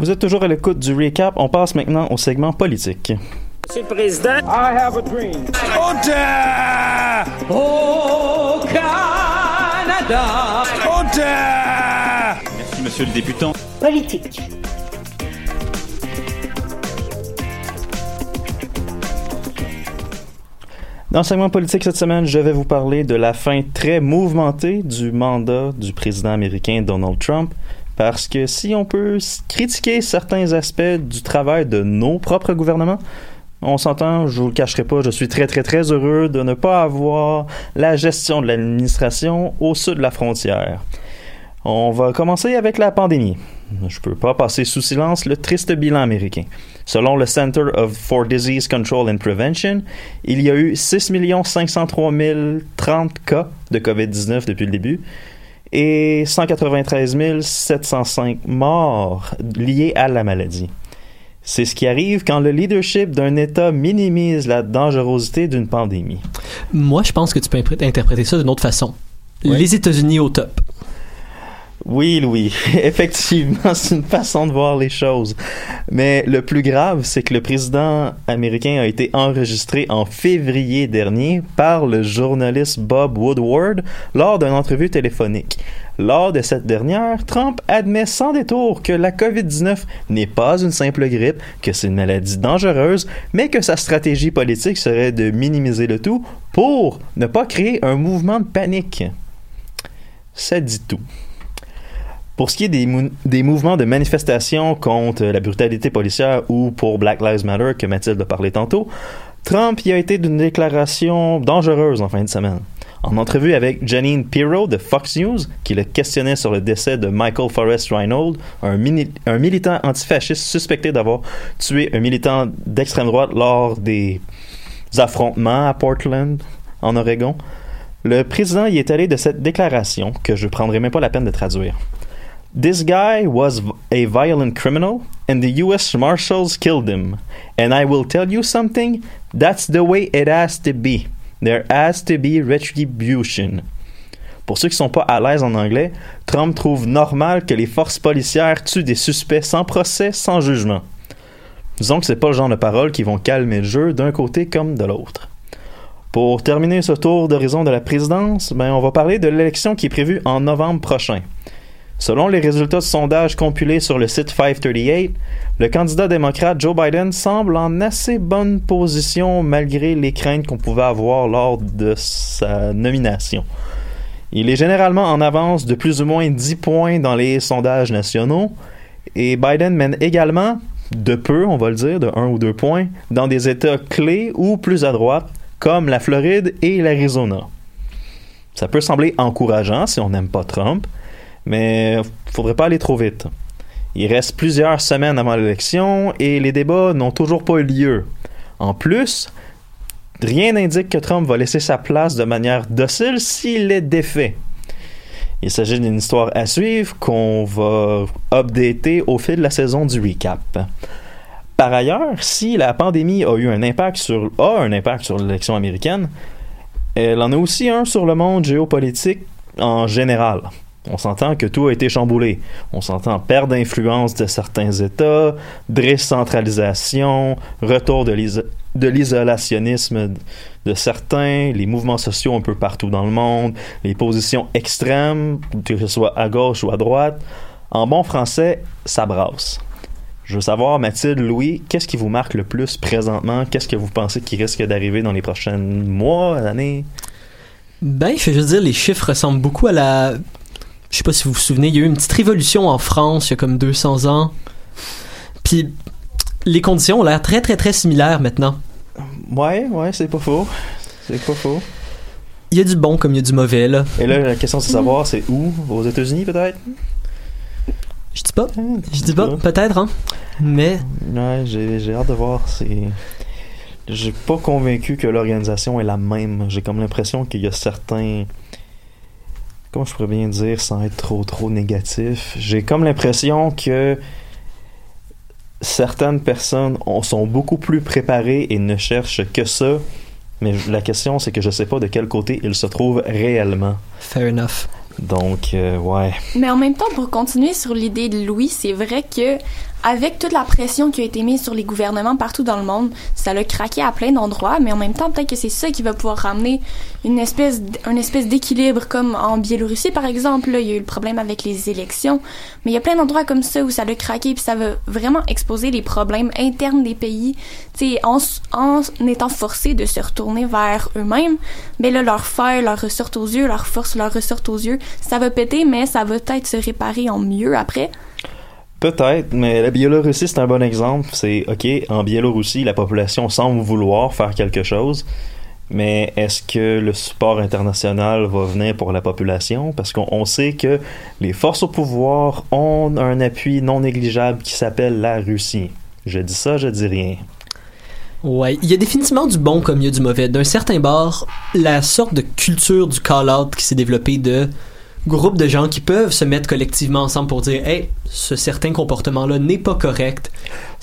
Vous êtes toujours à l'écoute du recap. On passe maintenant au segment politique. Monsieur le Président, I have a dream. Au Canada. Merci, monsieur le députant. Politique. Dans le segment politique cette semaine, je vais vous parler de la fin très mouvementée du mandat du président américain Donald Trump. Parce que si on peut critiquer certains aspects du travail de nos propres gouvernements, on s'entend, je vous le cacherai pas, je suis très très très heureux de ne pas avoir la gestion de l'administration au sud de la frontière. On va commencer avec la pandémie. Je peux pas passer sous silence le triste bilan américain. Selon le Center of for Disease Control and Prevention, il y a eu 6 503 030 cas de COVID-19 depuis le début et 193 705 morts liés à la maladie. C'est ce qui arrive quand le leadership d'un État minimise la dangerosité d'une pandémie. Moi, je pense que tu peux interpréter ça d'une autre façon. Les États-Unis au top. Oui, Louis, effectivement, c'est une façon de voir les choses. Mais le plus grave, c'est que le président américain a été enregistré en février dernier par le journaliste Bob Woodward lors d'une entrevue téléphonique. Lors de cette dernière, Trump admet sans détour que la COVID-19 n'est pas une simple grippe, que c'est une maladie dangereuse, mais que sa stratégie politique serait de minimiser le tout pour ne pas créer un mouvement de panique. Ça dit tout. Pour ce qui est des, mou- des mouvements de manifestation contre la brutalité policière ou pour Black Lives Matter que Mathilde a parlé tantôt, Trump y a été d'une déclaration dangereuse en fin de semaine. En entrevue avec Janine Pirro de Fox News, qui le questionnait sur le décès de Michael Forrest Reinhold, un, un militant antifasciste suspecté d'avoir tué un militant d'extrême droite lors des affrontements à Portland, en Oregon, le président y est allé de cette déclaration que je prendrai même pas la peine de traduire. This guy was a violent criminal, and the U.S. Marshals killed him. And I will tell you something that's the way it has to be. There has to be retribution. Pour ceux qui sont pas à l'aise en anglais, Trump trouve normal que les forces policières tuent des suspects sans procès, sans jugement. Disons que c'est pas le genre de paroles qui vont calmer le jeu d'un côté comme de l'autre. Pour terminer ce tour d'horizon de la présidence, ben, on va parler de l'élection qui est prévue en novembre prochain. Selon les résultats de sondage compilés sur le site 538, le candidat démocrate Joe Biden semble en assez bonne position malgré les craintes qu'on pouvait avoir lors de sa nomination. Il est généralement en avance de plus ou moins 10 points dans les sondages nationaux et Biden mène également, de peu, on va le dire, de 1 ou 2 points, dans des États clés ou plus à droite, comme la Floride et l'Arizona. Ça peut sembler encourageant si on n'aime pas Trump, mais faudrait pas aller trop vite. Il reste plusieurs semaines avant l'élection et les débats n'ont toujours pas eu lieu. En plus, rien n'indique que Trump va laisser sa place de manière docile s'il est défait. Il s'agit d'une histoire à suivre qu'on va updater au fil de la saison du recap. Par ailleurs, si la pandémie a eu un impact sur a un impact sur l'élection américaine, elle en a aussi un sur le monde géopolitique en général. On s'entend que tout a été chamboulé. On s'entend perte d'influence de certains États, décentralisation, retour de l'iso- de l'isolationnisme de certains, les mouvements sociaux un peu partout dans le monde, les positions extrêmes, que ce soit à gauche ou à droite. En bon français, ça brasse. Je veux savoir, Mathilde, Louis, qu'est-ce qui vous marque le plus présentement? Qu'est-ce que vous pensez qui risque d'arriver dans les prochains mois, années? Ben, je veux dire, les chiffres ressemblent beaucoup à la. Je sais pas si vous vous souvenez, il y a eu une petite révolution en France il y a comme 200 ans. Puis les conditions ont l'air très très très similaires maintenant. Ouais, ouais, c'est pas faux. C'est pas faux. Il y a du bon comme il y a du mauvais, là. Et là, la question, c'est de savoir, c'est où? Aux États-Unis, peut-être? Je dis pas. Je dis pas, peut-être, hein. Mais Ouais, j'ai j'ai hâte de voir. C'est. J'ai pas convaincu que l'organisation est la même. J'ai comme l'impression qu'il y a certains. Comment je pourrais bien dire sans être trop trop négatif? J'ai comme l'impression que certaines personnes ont- sont beaucoup plus préparées et ne cherchent que ça. Mais la question, c'est que je sais pas de quel côté ils se trouvent réellement. fair enough. Donc, euh, ouais. Mais en même temps, pour continuer sur l'idée de Louis, c'est vrai que avec toute la pression qui a été mise sur les gouvernements partout dans le monde, ça l'a craqué à plein d'endroits, mais en même temps, peut-être que c'est ça qui va pouvoir ramener une espèce, une espèce d'équilibre, comme en Biélorussie, par exemple. Là, il y a eu le problème avec les élections, mais il y a plein d'endroits comme ça où ça l'a craqué, puis ça va vraiment exposer les problèmes internes des pays. Tu en, en étant forcés de se retourner vers eux-mêmes, ben là, leur fer leur ressortent aux yeux, leur force leur ressortent aux yeux. Ça va péter, mais ça va peut-être se réparer en mieux après. Peut-être, mais la Biélorussie, c'est un bon exemple. C'est, OK, en Biélorussie, la population semble vouloir faire quelque chose, mais est-ce que le support international va venir pour la population? Parce qu'on on sait que les forces au pouvoir ont un appui non négligeable qui s'appelle la Russie. Je dis ça, je dis rien. Ouais, il y a définitivement du bon comme il y a du mauvais. D'un certain bord, la sorte de culture du call-out qui s'est développée de groupes de gens qui peuvent se mettre collectivement ensemble pour dire Hey, ce certain comportement-là n'est pas correct,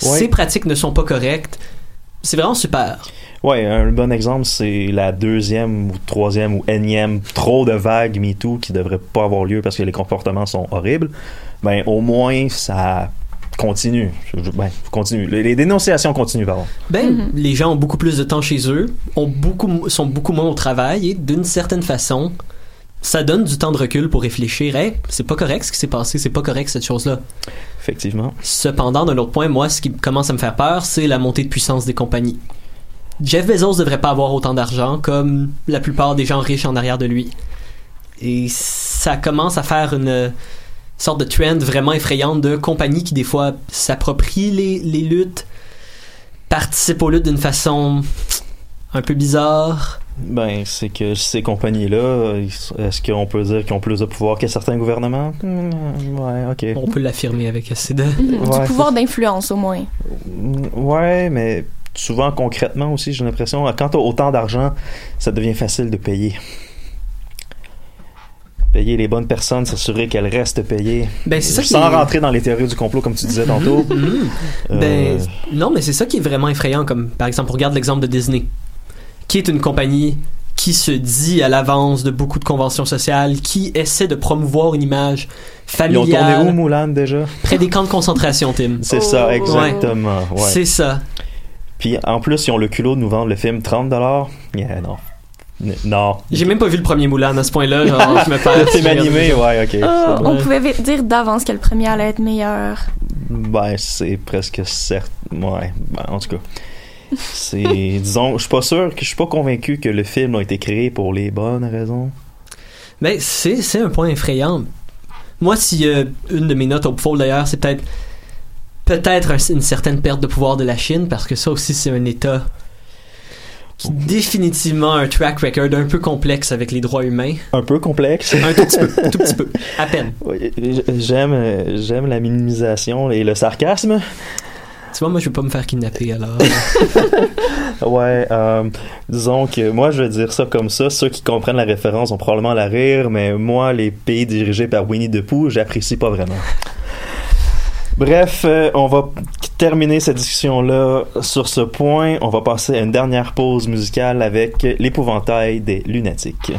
Ouais. ces pratiques ne sont pas correctes. C'est vraiment super. Ouais, un bon exemple, c'est la deuxième ou troisième ou énième trop de vagues MeToo qui devrait pas avoir lieu parce que les comportements sont horribles. Ben, au moins, ça continue. Ben, continue. Les, les dénonciations continuent, pardon. Ben, les gens ont beaucoup plus de temps chez eux, ont beaucoup, sont beaucoup moins au travail et d'une certaine façon, ça donne du temps de recul pour réfléchir. Hey, c'est pas correct ce qui s'est passé, c'est pas correct cette chose-là. Effectivement. Cependant, d'un autre point, moi, ce qui commence à me faire peur, c'est la montée de puissance des compagnies. Jeff Bezos devrait pas avoir autant d'argent comme la plupart des gens riches en arrière de lui. Et ça commence à faire une sorte de trend vraiment effrayante de compagnies qui, des fois, s'approprient les, les luttes, participent aux luttes d'une façon un peu bizarre. Ben, c'est que ces compagnies-là, est-ce qu'on peut dire qu'ils ont plus de pouvoir que certains gouvernements? Hmm, ouais, ok. On peut l'affirmer avec assez de... Ouais, du pouvoir d'influence, au moins. Ouais, mais souvent concrètement aussi, j'ai l'impression, quand t'as autant d'argent, ça devient facile de payer. Payer les bonnes personnes, s'assurer qu'elles restent payées. Ben, c'est ça qui Sans est- rentrer dans les théories du complot, comme tu disais tantôt. Mhm. Euh, Ben, non, mais c'est ça qui est vraiment effrayant. Comme par exemple, on regarde l'exemple de Disney, qui est une compagnie qui se dit à l'avance de beaucoup de conventions sociales, qui essaie de promouvoir une image ils ont tourné où, familiale Moulin, déjà? près des camps de concentration, Tim. C'est ça, exactement. Ouais. C'est ça. Puis en plus, ils ont le culot de nous vendre le film 30$. Yeah, non. Non. J'ai même pas vu le premier Moulin à ce point-là. genre, je me perds. Film animé, ouais, ok. Ah, C'est on pouvait dire d'avance que le premier allait être meilleur. Ben, c'est presque certes. Ouais, ben, en tout cas. C'est. disons, je suis pas sûr, que je suis pas convaincu que le film a été créé pour les bonnes raisons. Mais c'est, c'est un point effrayant. Moi, si euh, une de mes notes au fall d'ailleurs, c'est peut-être peut-être un- une certaine perte de pouvoir de la Chine, parce que ça aussi, c'est un État qui définitivement a un track record un peu complexe avec les droits humains. Un peu complexe. Un tout petit peu, tout petit peu, à peine. Oui, J'aime, euh, j'aime la minimisation et le sarcasme. Tu vois, moi, je vais pas me faire kidnapper alors. Ouais, euh, disons que moi, je vais dire ça comme ça. Ceux qui comprennent la référence vont probablement la rire, mais moi, les pays dirigés par Winnie the Pooh, j'apprécie pas vraiment. Bref, euh, on va terminer cette discussion-là sur ce point. On va passer à une dernière pause musicale avec l'épouvantail des lunatiques.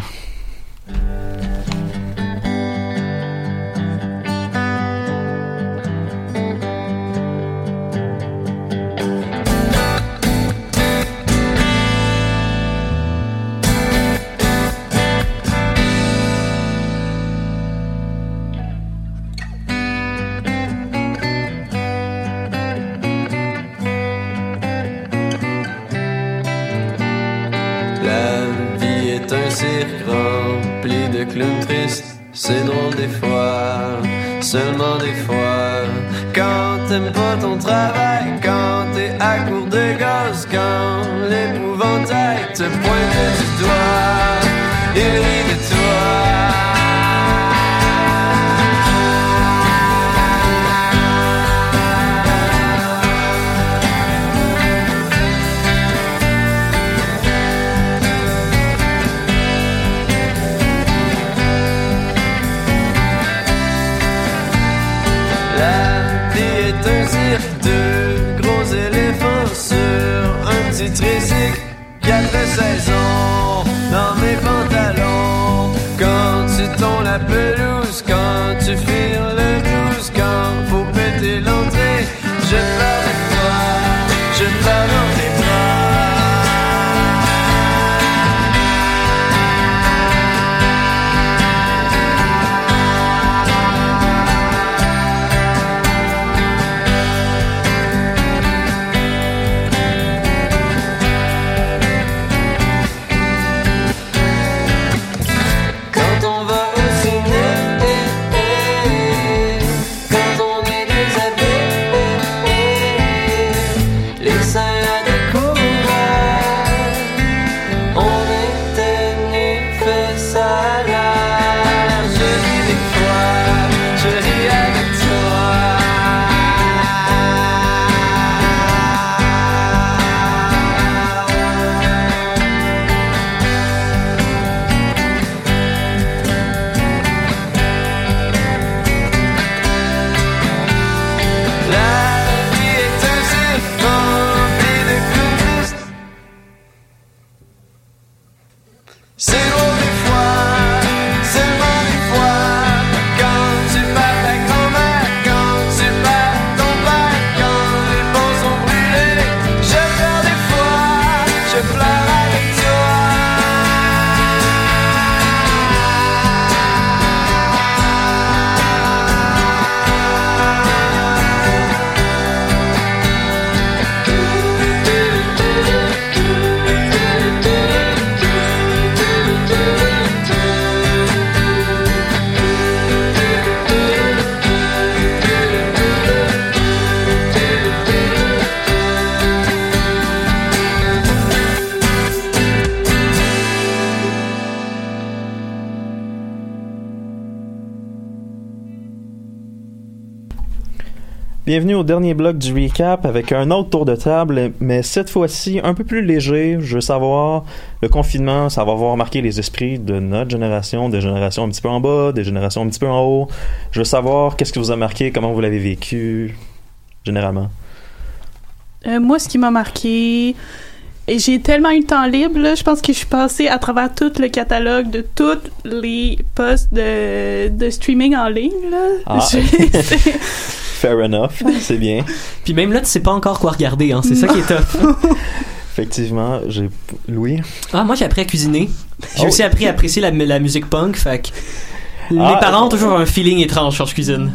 Te pointe du doigt, Quatre saisons Bienvenue au dernier bloc du recap avec un autre tour de table, mais cette fois-ci un peu plus léger. Je veux savoir, le confinement, ça va avoir marqué les esprits de notre génération, des générations un petit peu en bas, des générations un petit peu en haut. Je veux savoir qu'est-ce qui vous a marqué, comment vous l'avez vécu, généralement? Euh, moi, ce qui m'a marqué, et j'ai tellement eu de temps libre, là, je pense que je suis passée à travers tout le catalogue de tous les postes de, de streaming en ligne. Là. Ah. Fair enough, c'est bien. Puis même là, tu sais pas encore quoi regarder, hein. C'est ça qui est tough. Effectivement, j'ai Louis. Ah, moi, j'ai appris à cuisiner. J'ai Oh. aussi appris à apprécier la, la musique punk, fait que... Les Ah, parents ont toujours un feeling étrange quand je cuisine.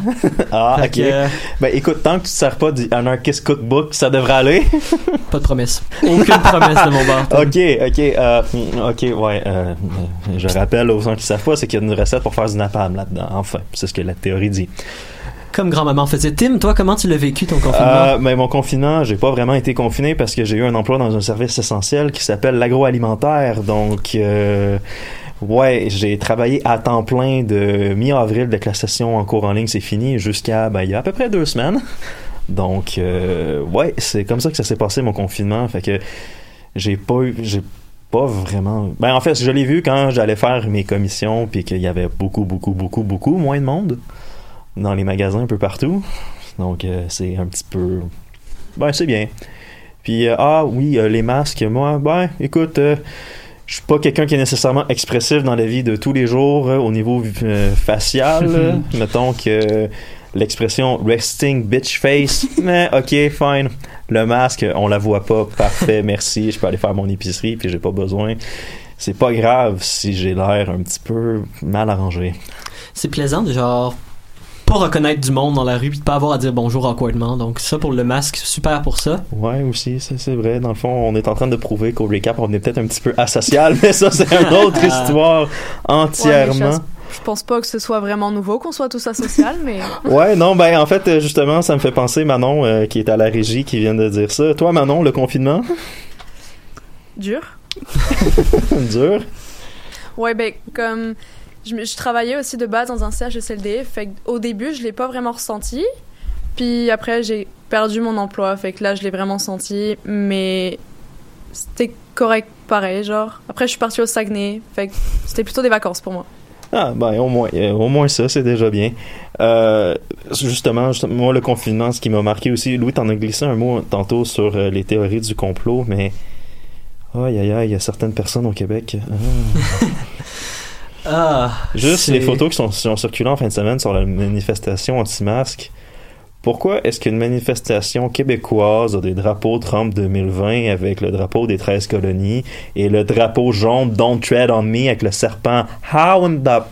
Ah, Fait ok. que, euh, Ben écoute, tant que tu ne sers pas du Anarchist Cookbook, ça devrait aller. Pas de promesse. Aucune promesse de mon bar. Ok, ok, euh, ok, ouais. euh, je rappelle aux gens qui savent pas, c'est qu'il y a une recette pour faire du napalm là-dedans. Enfin, c'est ce que la théorie dit. Comme grand-maman faisait. Tim, toi, comment tu l'as vécu ton confinement? Euh, ben, mon confinement, j'ai pas vraiment été confiné parce que j'ai eu un emploi dans un service essentiel qui s'appelle l'agroalimentaire. Donc, euh, ouais, j'ai travaillé à temps plein de mi-avril dès que la session en cours en ligne s'est finie jusqu'à, ben, il y a à peu près deux semaines. Donc, euh, ouais, c'est comme ça que ça s'est passé mon confinement. Fait que j'ai pas eu, j'ai pas vraiment. Ben, en fait, je l'ai vu quand j'allais faire mes commissions puis qu'il y avait beaucoup, beaucoup, beaucoup, beaucoup moins de monde dans les magasins un peu partout. Donc, euh, c'est un petit peu. Ben, c'est bien. Puis, euh, ah oui, euh, les masques, moi, ben, écoute, je suis pas quelqu'un qui est nécessairement expressif dans la vie de tous les jours au niveau facial. Mettons que l'expression resting bitch face, mais ok, fine. Le masque, on la voit pas, parfait, merci. Je peux aller faire mon épicerie, puis j'ai pas besoin. C'est pas grave si j'ai l'air un petit peu mal arrangé. C'est plaisant genre pas reconnaître du monde dans la rue puis de pas avoir à dire bonjour awkwardement. Donc ça pour le masque, super pour ça. Ouais, aussi, ça, c'est vrai. Dans le fond, on est en train de prouver qu'au recap, on est peut-être un petit peu asocial, mais ça, c'est une autre histoire entièrement. Ouais, Je pense pas que ce soit vraiment nouveau qu'on soit tous asocial, mais. Ouais, non, ben en fait, euh, justement, ça me fait penser Manon, euh, qui est à la régie, qui vient de dire ça. Toi, Manon, le confinement, Dur. dur. Ouais, ben, comme. Je, travaillais aussi de base dans un CHSLD, fait au début, je l'ai pas vraiment ressenti. Puis après, j'ai perdu mon emploi, fait que là, je l'ai vraiment senti, mais c'était correct pareil, genre. Après, je suis partie au Saguenay, fait que c'était plutôt des vacances pour moi. Ah, ben au moins, euh, au moins ça, c'est déjà bien. Euh, justement, juste- moi, le confinement, ce qui m'a marqué aussi, Louis, t'en as glissé un mot tantôt sur euh, les théories du complot, mais. Aïe, aïe, aïe, il y a certaines personnes au Québec. ah. Ah, Juste les photos qui sont, sont circulées en fin de semaine sur la manifestation anti-masque. Pourquoi est-ce qu'une manifestation québécoise a des drapeaux Trump 2020 avec le drapeau des 13 colonies et le drapeau jaune Don't Tread on Me avec le serpent? How in the...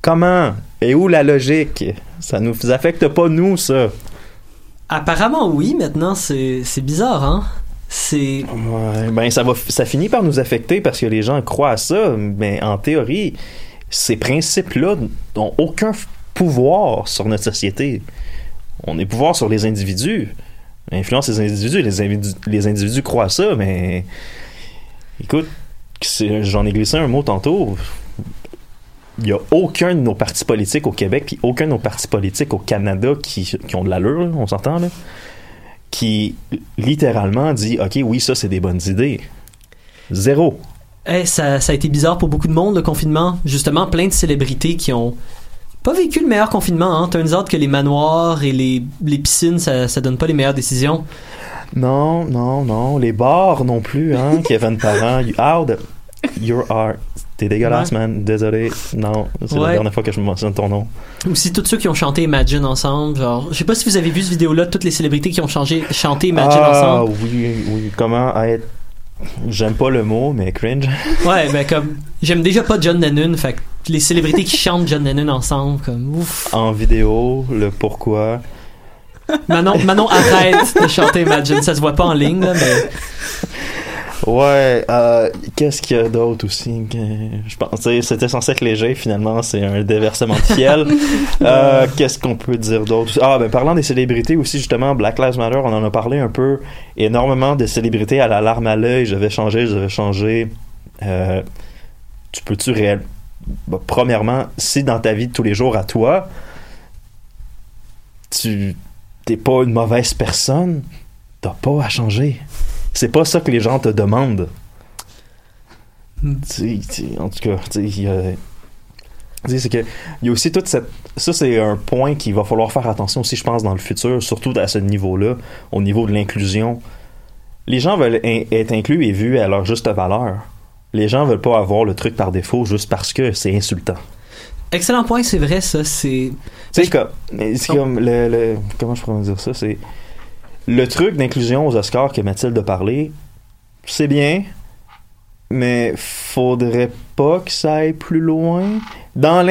Comment? Et où la logique? Ça nous affecte pas nous, ça. Apparemment oui, maintenant c'est bizarre hein? C'est ben ça va, ça finit par nous affecter parce que les gens croient à ça, mais en théorie, ces principes-là n'ont aucun pouvoir sur notre société. On a pouvoir sur les individus. Influence les individus, les, individus, croient à ça, mais écoute, j'en ai glissé un mot tantôt. Il n'y a aucun de nos partis politiques au Québec, puis aucun de nos partis politiques au Canada qui, ont de l'allure, là, on s'entend, là, qui littéralement dit Ok, oui, ça, c'est des bonnes idées. Zéro. Eh, ça, ça a été bizarre pour beaucoup de monde le confinement. Justement, plein de célébrités qui ont pas vécu le meilleur confinement. Hein. Turns out que les manoirs et les, les piscines, ça, ça donne pas les meilleures décisions. Non, non, non. Les bars non plus, hein, Kevin Parent. You, the- you are. T'es dégueulasse, Ouais. man. Désolé. Non, c'est la dernière fois que je mentionne ton nom. Aussi tous ceux qui ont chanté Imagine ensemble. Genre, je sais pas si vous avez vu cette vidéo-là, toutes les célébrités qui ont changé, chanté Imagine ah, ensemble. oui, oui. Comment être. J'aime pas le mot, mais cringe. Ouais, ben comme j'aime déjà pas John Lennon, fait que les célébrités qui chantent John Lennon ensemble, comme ouf. En vidéo, le pourquoi. Manon, Manon arrête de chanter Imagine, ça se voit pas en ligne là, mais Ouais, euh, qu'est-ce qu'il y a d'autre aussi je pense, tu sais, c'était censé être léger, finalement, c'est un déversement de fiel. Euh, qu'est-ce qu'on peut dire d'autre Ah, ben parlant des célébrités aussi, justement, Black Lives Matter, on en a parlé un peu, énormément de célébrités à la larme à l'œil, je vais changer, je vais changer. Euh, tu peux-tu réel... bah, premièrement, si dans ta vie de tous les jours à toi, tu tu t'es pas une mauvaise personne, t'as pas à changer. C'est pas ça que les gens te demandent. Sais, en tout cas, il c'est que il y a aussi toute cette ça c'est un point qu'il va falloir faire attention aussi je pense dans le futur surtout à ce niveau-là au niveau de l'inclusion les gens veulent in- être inclus et vus à leur juste valeur les gens veulent pas avoir le truc par défaut juste parce que c'est insultant Excellent point, c'est vrai, ça. C'est. c'est comme c'est comme le, le- comment je pourrais dire ça c'est le truc d'inclusion aux Oscars que Mathilde a parlé c'est bien mais faudrait pas que ça aille plus loin. Dans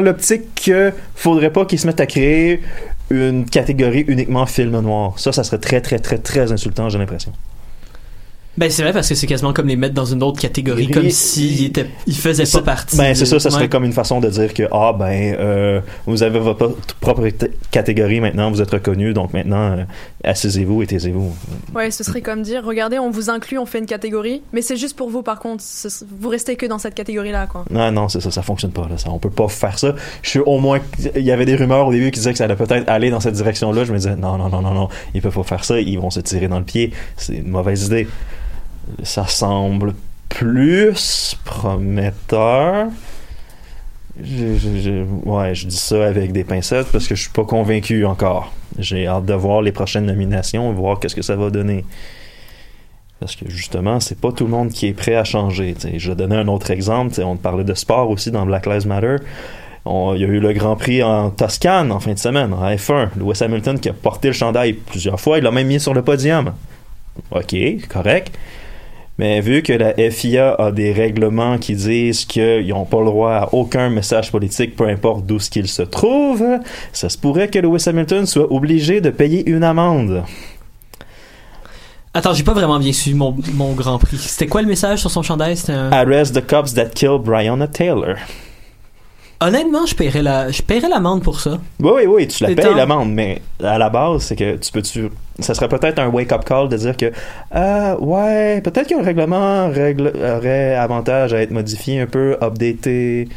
l'optique que faudrait pas qu'ils se mettent à créer une catégorie uniquement film noir. Ça ça serait très très très très insultant j'ai l'impression Ben, c'est vrai parce que c'est quasiment comme les mettre dans une autre catégorie, comme il- s'ils étaient, ils faisaient pas partie. ben c'est de- ça ça serait ouais. comme une façon de dire que ah ben euh, vous avez votre propre catégorie maintenant vous êtes reconnu donc maintenant euh, assisez-vous et taisez-vous Ouais, ce serait comme dire, regardez, on vous inclut, on fait une catégorie, mais c'est juste pour vous, par contre, vous restez que dans cette catégorie-là, quoi. Non, non, c'est ça, ça fonctionne pas. Là, ça, on peut pas faire ça. Je suis au moins. Il y avait des rumeurs au début qui disaient que ça allait peut-être aller dans cette direction-là. Je me disais, non, non, non, non, non, ils peuvent pas faire ça. Ils vont se tirer dans le pied. C'est une mauvaise idée. Ça semble plus prometteur. Je, ouais, je dis ça avec des pincettes parce que je suis pas convaincu encore. J'ai hâte de voir les prochaines nominations, voir qu'est-ce que ça va donner. Parce que justement, c'est pas tout le monde qui est prêt à changer. T'sais, je vais donner un autre exemple. On parlait de sport aussi dans Black Lives Matter. Il y a eu le Grand Prix en Toscane en fin de semaine, en F1. Lewis Hamilton qui a porté le chandail plusieurs fois, il l'a même mis sur le podium. Ok, correct. Mais vu que la FIA a des règlements qui disent qu'ils n'ont pas le droit à aucun message politique, peu importe d'où ce qu'il se trouve, ça se pourrait que Lewis Hamilton soit obligé de payer une amende. Attends, j'ai pas vraiment bien suivi mon, mon Grand Prix. C'était quoi le message sur son chandail? Un... Arrest the cops that killed Breonna Taylor. Honnêtement, je paierais la, je paierais l'amende pour ça. Oui, oui, oui, tu la payes l'amende, mais à la base, c'est que tu peux tu ça serait peut-être un wake-up call de dire que euh, ouais, peut-être que le règlement règle, aurait avantage à être modifié un peu, updaté.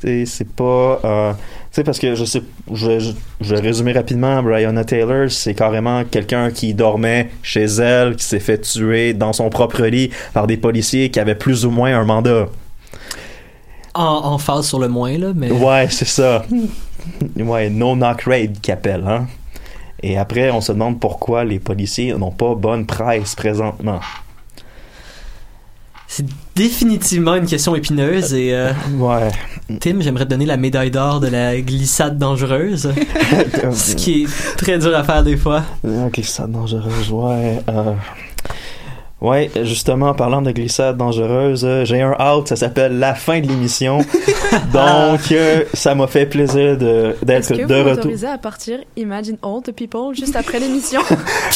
Tu sais, C'est pas. euh, tu sais, parce que je sais. Je, je, je vais résumer rapidement. Brianna Taylor, c'est carrément quelqu'un qui dormait chez elle, qui s'est fait tuer dans son propre lit par des policiers qui avaient plus ou moins un mandat. En, en phase sur le moins, là, mais. Ouais, c'est ça. ouais, no knock raid qui appelle, hein. Et après, on se demande pourquoi les policiers n'ont pas bonne presse présentement. C'est définitivement une question épineuse et. euh, Ouais. Tim, j'aimerais te donner la médaille d'or de la glissade dangereuse. ce qui est très dur à faire des fois. Ah, glissade dangereuse, ouais. euh, Ouais, justement, en parlant de glissade dangereuse, euh, j'ai un out, ça s'appelle La fin de l'émission. Donc, euh, ça m'a fait plaisir de- Est-ce d'être que de vous retour. autorisez à partir Imagine All the People juste après l'émission?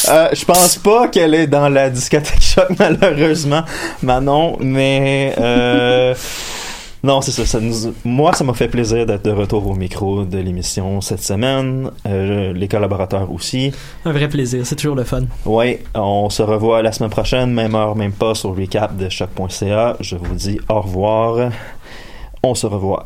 Euh, je pense pas qu'elle est dans la discothèque choc malheureusement Manon mais euh, non c'est ça, ça nous- moi ça m'a fait plaisir d'être de retour au micro de l'émission cette semaine. Euh, les collaborateurs aussi. Un vrai plaisir, c'est toujours le fun. ouais on se revoit la semaine prochaine même heure même pas sur le recap de choc.ca je vous dis au revoir. On se revoit